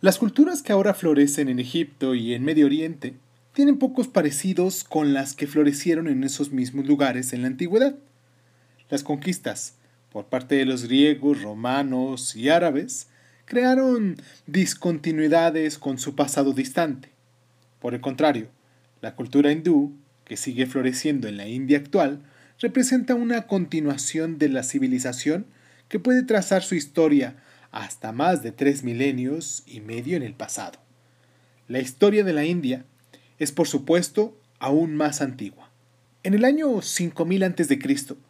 Las culturas que ahora florecen en Egipto y en Medio Oriente tienen pocos parecidos con las que florecieron en esos mismos lugares en la antigüedad. Las conquistas por parte de los griegos, romanos y árabes crearon discontinuidades con su pasado distante. Por el contrario, la cultura hindú, que sigue floreciendo en la India actual, representa una continuación de la civilización que puede trazar su historia hasta más de tres milenios y medio en el pasado. La historia de la India es por supuesto aún más antigua. En el año 5000 a.C.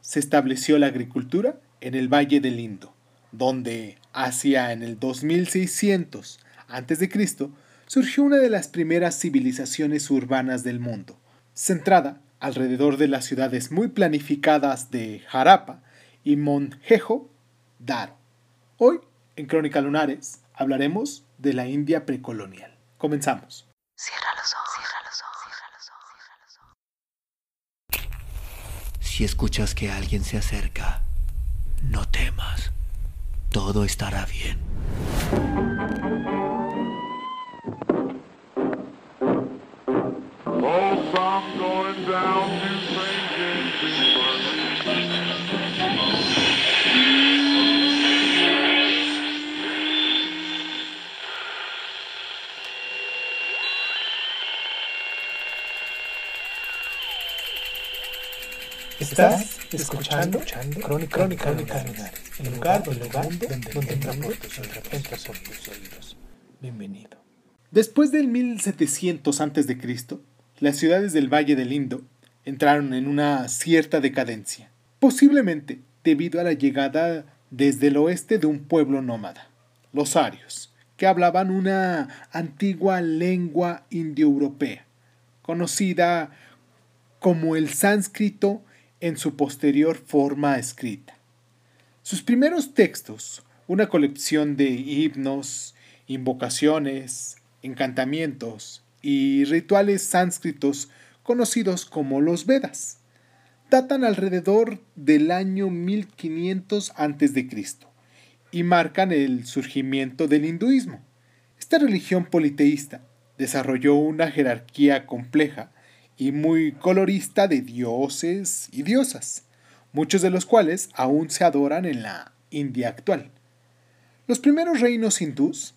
se estableció la agricultura en el Valle del Indo, donde hacia en el 2600 a.C. surgió una de las primeras civilizaciones urbanas del mundo, centrada alrededor de las ciudades muy planificadas de Harappa y Monjejo Daro. Hoy, en Crónica Lunares, hablaremos de la India precolonial. Comenzamos. Cierra los ojos, cierra los ojos, cierra los ojos, cierra los ojos. Si escuchas que alguien se acerca, no temas. Todo estará bien. Estás escuchando, Crónica, Crónica, Crónica el lugar, el lugar donde, donde entra tus oídos. Bienvenido. Después del 1700 a.C., las ciudades del Valle del Indo entraron en una cierta decadencia, posiblemente debido a la llegada desde el oeste de un pueblo nómada, los arios, que hablaban una antigua lengua indoeuropea, conocida como el sánscrito en su posterior forma escrita. Sus primeros textos, una colección de himnos, invocaciones, encantamientos y rituales sánscritos conocidos como los Vedas, datan alrededor del año 1500 a.C. y marcan el surgimiento del hinduismo. Esta religión politeísta desarrolló una jerarquía compleja y muy colorista de dioses y diosas, muchos de los cuales aún se adoran en la India actual. Los primeros reinos hindús,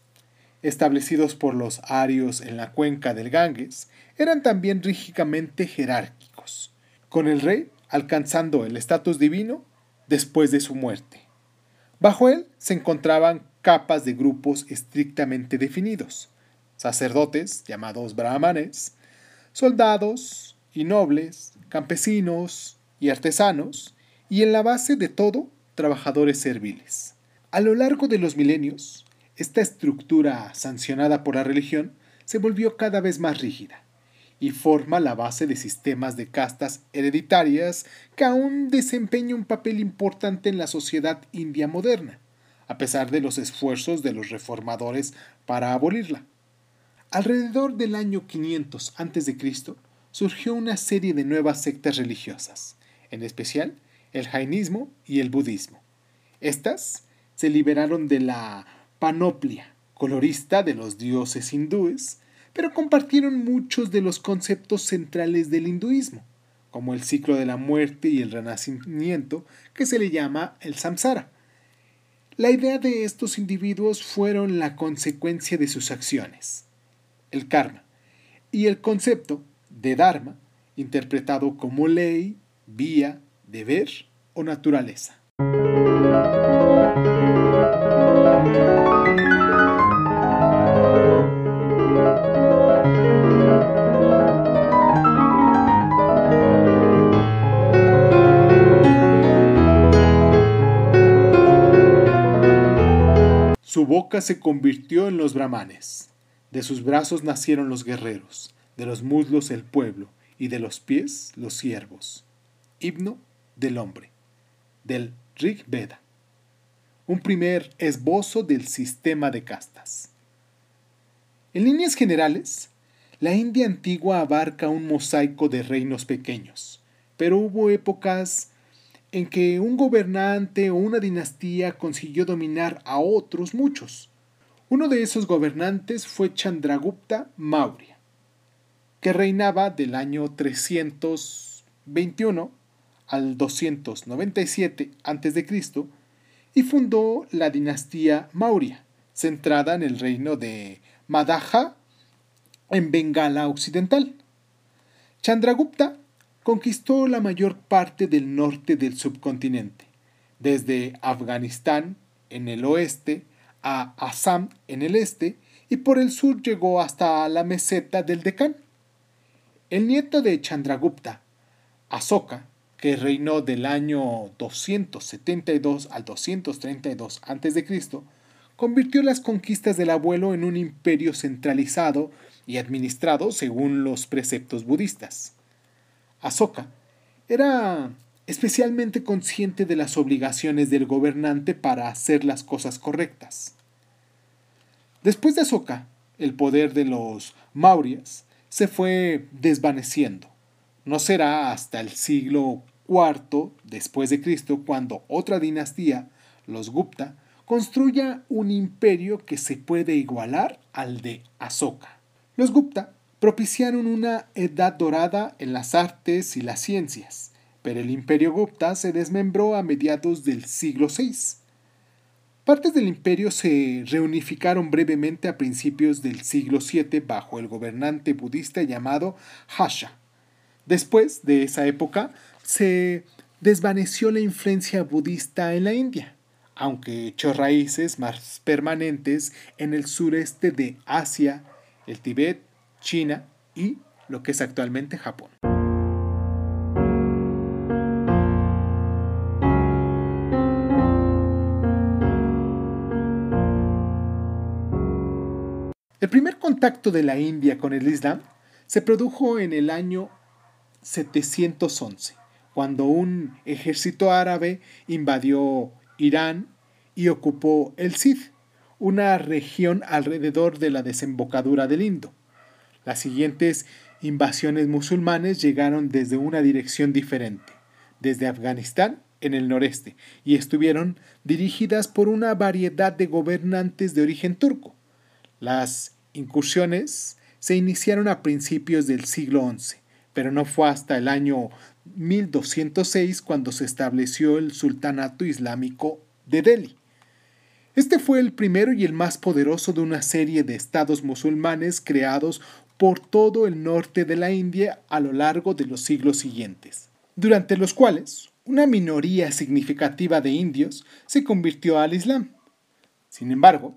establecidos por los arios en la cuenca del Ganges, eran también rígidamente jerárquicos, con el rey alcanzando el estatus divino después de su muerte. Bajo él se encontraban capas de grupos estrictamente definidos, sacerdotes llamados brahmanes, soldados y nobles, campesinos y artesanos, y en la base de todo, trabajadores serviles. A lo largo de los milenios, esta estructura sancionada por la religión se volvió cada vez más rígida y forma la base de sistemas de castas hereditarias que aún desempeñan un papel importante en la sociedad india moderna, a pesar de los esfuerzos de los reformadores para abolirla. Alrededor del año 500 a.C. surgió una serie de nuevas sectas religiosas, en especial el jainismo y el budismo. Estas se liberaron de la panoplia colorista de los dioses hindúes, pero compartieron muchos de los conceptos centrales del hinduismo, como el ciclo de la muerte y el renacimiento, que se le llama el samsara. La idea de estos individuos fueron la consecuencia de sus acciones el karma, y el concepto de dharma, interpretado como ley, vía, deber o naturaleza. Su boca se convirtió en los brahmanes. De sus brazos nacieron los guerreros, de los muslos el pueblo, y de los pies los siervos. Himno del hombre, del Rig Veda. Un primer esbozo del sistema de castas. En líneas generales, la India antigua abarca un mosaico de reinos pequeños, pero hubo épocas en que un gobernante o una dinastía consiguió dominar a otros muchos Uno de esos gobernantes fue Chandragupta Maurya, que reinaba del año 321 al 297 a.C. y fundó la dinastía Maurya, centrada en el reino de Madhaja en Bengala Occidental. Chandragupta conquistó la mayor parte del norte del subcontinente, desde Afganistán en el oeste a Assam en el este y por el sur llegó hasta la meseta del Deccan. El nieto de Chandragupta, Asoka, que reinó del año 272 al 232 a.C., convirtió las conquistas del abuelo en un imperio centralizado y administrado según los preceptos budistas. Asoka era especialmente consciente de las obligaciones del gobernante para hacer las cosas correctas. Después de Asoka, el poder de los Mauryas se fue desvaneciendo. No será hasta el siglo IV después de Cristo cuando otra dinastía, los Gupta, construya un imperio que se puede igualar al de Asoka. Los Gupta propiciaron una edad dorada en las artes y las ciencias, pero el imperio Gupta se desmembró a mediados del siglo VI. Partes del imperio se reunificaron brevemente a principios del siglo VII bajo el gobernante budista llamado Hasha. Después de esa época se desvaneció la influencia budista en la India, aunque echó raíces más permanentes en el sureste de Asia, el Tíbet, China y lo que es actualmente Japón. El primer contacto de la India con el Islam se produjo en el año 711, cuando un ejército árabe invadió Irán y ocupó el Sith, una región alrededor de la desembocadura del Indo. Las siguientes invasiones musulmanes llegaron desde una dirección diferente, desde Afganistán en el noreste, y estuvieron dirigidas por una variedad de gobernantes de origen turco. Las incursiones se iniciaron a principios del siglo XI, pero no fue hasta el año 1206 cuando se estableció el Sultanato Islámico de Delhi. Este fue el primero y el más poderoso de una serie de estados musulmanes creados por todo el norte de la India a lo largo de los siglos siguientes, durante los cuales una minoría significativa de indios se convirtió al Islam. Sin embargo,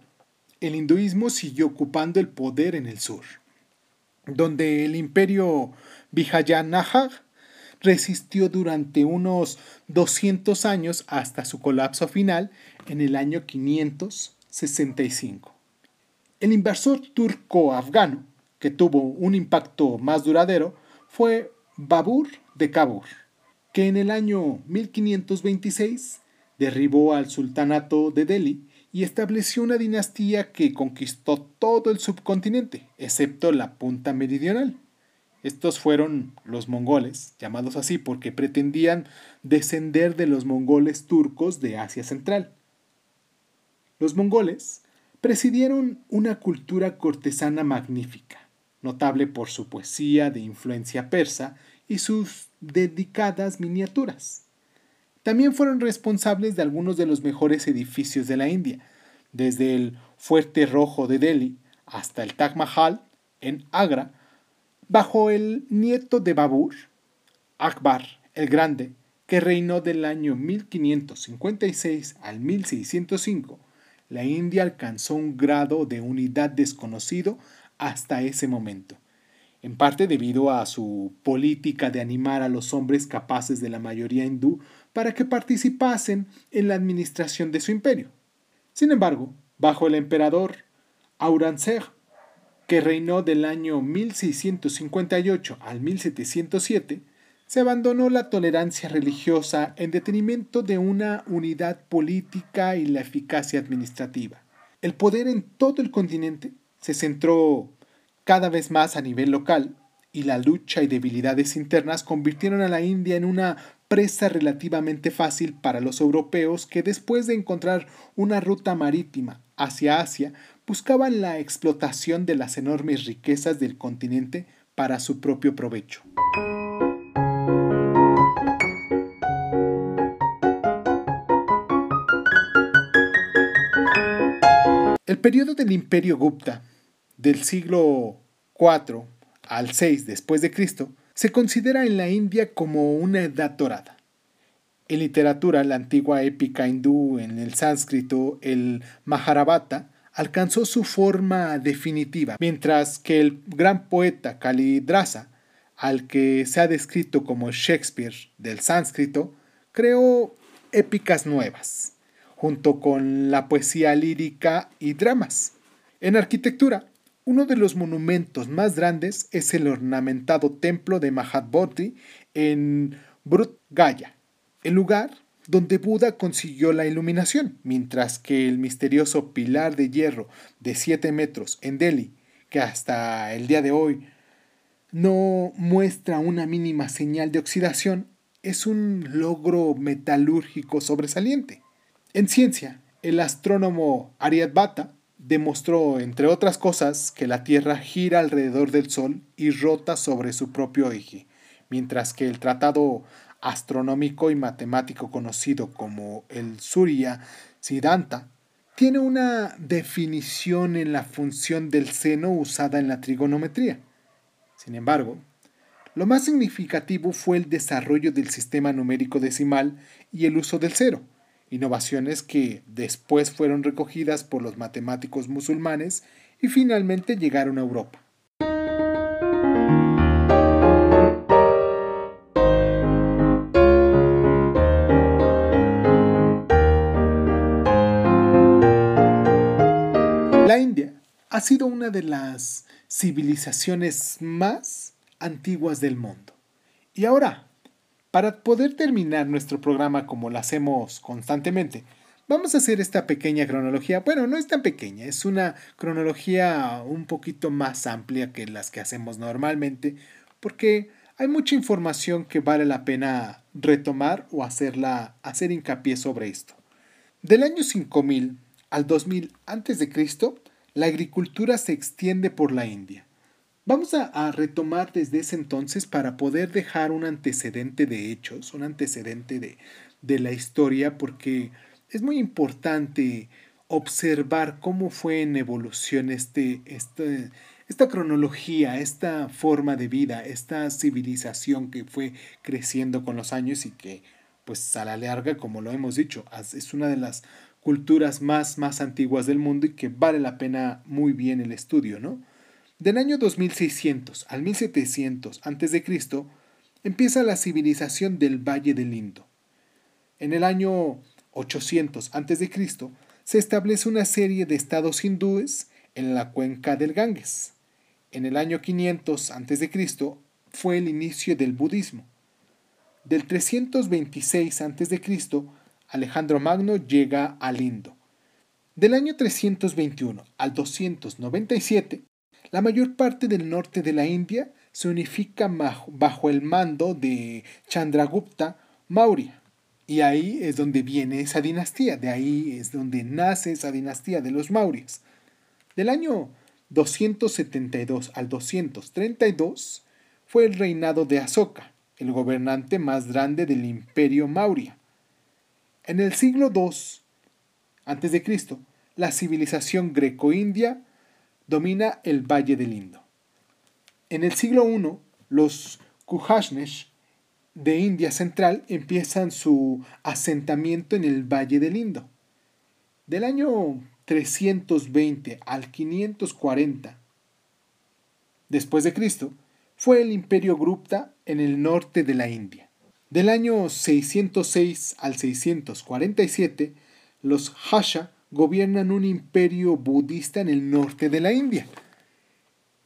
el hinduismo siguió ocupando el poder en el sur, donde el imperio Vijayanagar resistió durante unos 200 años hasta su colapso final en el año 565. El inversor turco-afgano que tuvo un impacto más duradero fue Babur de Kabur, que en el año 1526 derribó al sultanato de Delhi y estableció una dinastía que conquistó todo el subcontinente, excepto la punta meridional. Estos fueron los mongoles, llamados así porque pretendían descender de los mongoles turcos de Asia Central. Los mongoles presidieron una cultura cortesana magnífica notable por su poesía de influencia persa y sus dedicadas miniaturas. También fueron responsables de algunos de los mejores edificios de la India, desde el Fuerte Rojo de Delhi hasta el Taj Mahal en Agra, bajo el nieto de Babur, Akbar el Grande, que reinó del año 1556 al 1605, la India alcanzó un grado de unidad desconocido hasta ese momento, en parte debido a su política de animar a los hombres capaces de la mayoría hindú para que participasen en la administración de su imperio. Sin embargo, bajo el emperador Aurangzeb, que reinó del año 1658 al 1707, se abandonó la tolerancia religiosa en detrimento de una unidad política y la eficacia administrativa. El poder en todo el continente se centró cada vez más a nivel local y la lucha y debilidades internas convirtieron a la India en una presa relativamente fácil para los europeos que después de encontrar una ruta marítima hacia Asia buscaban la explotación de las enormes riquezas del continente para su propio provecho. El periodo del imperio Gupta, del siglo IV al VI después de Cristo, se considera en la India como una edad dorada. En literatura, la antigua épica hindú, en el sánscrito, el Maharabata, alcanzó su forma definitiva, mientras que el gran poeta Kalidrasa, al que se ha descrito como Shakespeare del sánscrito, creó épicas nuevas junto con la poesía lírica y dramas. En arquitectura, uno de los monumentos más grandes es el ornamentado templo de Mahabodhi en Brut Gaya, el lugar donde Buda consiguió la iluminación, mientras que el misterioso pilar de hierro de 7 metros en Delhi, que hasta el día de hoy no muestra una mínima señal de oxidación, es un logro metalúrgico sobresaliente. En ciencia, el astrónomo Aryabhata demostró, entre otras cosas, que la Tierra gira alrededor del Sol y rota sobre su propio eje, mientras que el tratado astronómico y matemático conocido como el Surya Siddhanta tiene una definición en la función del seno usada en la trigonometría. Sin embargo, lo más significativo fue el desarrollo del sistema numérico decimal y el uso del cero, innovaciones que después fueron recogidas por los matemáticos musulmanes y finalmente llegaron a Europa. La India ha sido una de las civilizaciones más antiguas del mundo. Y ahora, para poder terminar nuestro programa como lo hacemos constantemente, vamos a hacer esta pequeña cronología. Bueno, no es tan pequeña, es una cronología un poquito más amplia que las que hacemos normalmente, porque hay mucha información que vale la pena retomar o hacerla, hacer hincapié sobre esto. Del año 5000 al 2000 a.C., la agricultura se extiende por la India. Vamos a, retomar desde ese entonces para poder dejar un antecedente de hechos, un antecedente de, de la historia, porque es muy importante observar cómo fue en evolución este, este, esta cronología, esta forma de vida, esta civilización que fue creciendo con los años y que, pues a la larga, como lo hemos dicho, es una de las culturas más, más antiguas del mundo y que vale la pena muy bien el estudio, ¿no? Del año 2600 al 1700 a.C. empieza la civilización del Valle del Indo. En el año 800 a.C. se establece una serie de estados hindúes en la cuenca del Ganges. En el año 500 a.C. fue el inicio del budismo. Del 326 a.C., Alejandro Magno llega al Indo. Del año 321 al 297 la mayor parte del norte de la India se unifica bajo el mando de Chandragupta Maurya. Y ahí es donde viene esa dinastía, de ahí es donde nace esa dinastía de los Maurya's. Del año 272 al 232 fue el reinado de Asoka, el gobernante más grande del imperio Maurya. En el siglo II a.C., la civilización greco-india domina el Valle del Indo. En el siglo I, los Kujashnesh de India Central empiezan su asentamiento en el Valle del Indo. Del año 320 al 540 después de Cristo, fue el imperio Gupta en el norte de la India. Del año 606 al 647, los Hasha gobiernan un imperio budista en el norte de la India.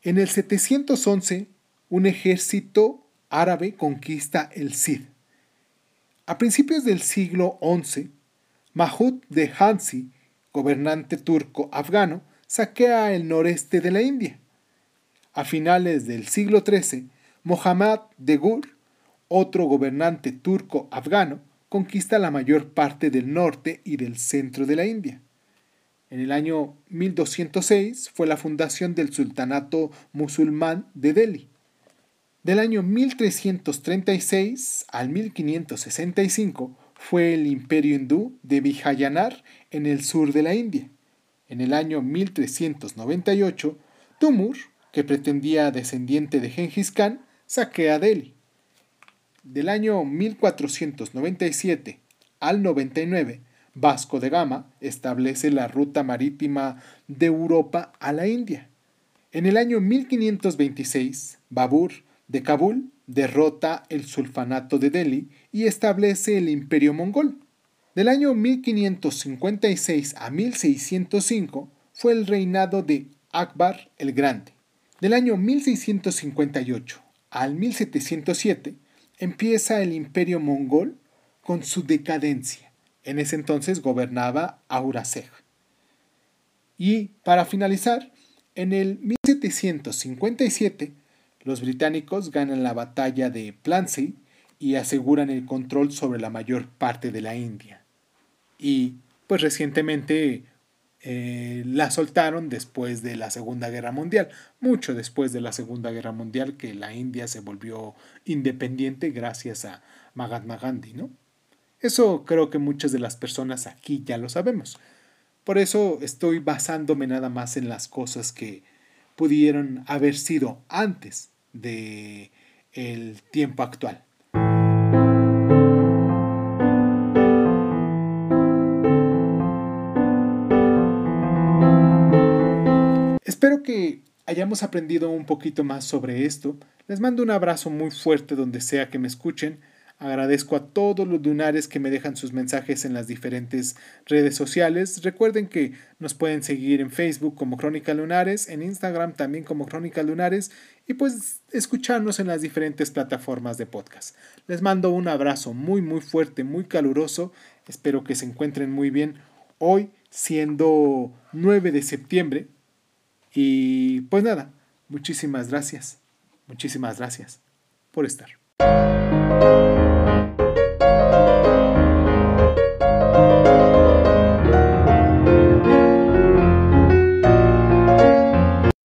En el 711, un ejército árabe conquista el Sid. A principios del siglo XI, Mahmud de Hansi, gobernante turco afgano, saquea el noreste de la India. A finales del siglo XIII, Mohammad de Gur, otro gobernante turco afgano, conquista la mayor parte del norte y del centro de la India. En el año 1206 fue la fundación del sultanato musulmán de Delhi. Del año 1336 al 1565 fue el imperio hindú de Vijayanar en el sur de la India. En el año 1398, Tumur, que pretendía descendiente de Genghis Khan, saquea Delhi. Del año 1497 al 99, Vasco de Gama establece la ruta marítima de Europa a la India. En el año 1526, Babur de Kabul derrota el sulfanato de Delhi y establece el imperio mongol. Del año 1556 a 1605 fue el reinado de Akbar el Grande. Del año 1658 al 1707 empieza el imperio mongol con su decadencia. En ese entonces gobernaba Aurangzeb. Y para finalizar, en el 1757 los británicos ganan la batalla de Plansey y aseguran el control sobre la mayor parte de la India. Y pues recientemente eh, la soltaron después de la Segunda Guerra Mundial, mucho después de la Segunda Guerra Mundial que la India se volvió independiente gracias a Mahatma Gandhi, ¿no? Eso creo que muchas de las personas aquí ya lo sabemos. Por eso estoy basándome nada más en las cosas que pudieron haber sido antes de el tiempo actual. Espero que hayamos aprendido un poquito más sobre esto. Les mando un abrazo muy fuerte donde sea que me escuchen. Agradezco a todos los lunares que me dejan sus mensajes en las diferentes redes sociales. Recuerden que nos pueden seguir en Facebook como Crónica Lunares, en Instagram también como Crónica Lunares y pues escucharnos en las diferentes plataformas de podcast. Les mando un abrazo muy muy fuerte, muy caluroso. Espero que se encuentren muy bien hoy siendo 9 de septiembre. Y pues nada, muchísimas gracias. Muchísimas gracias por estar.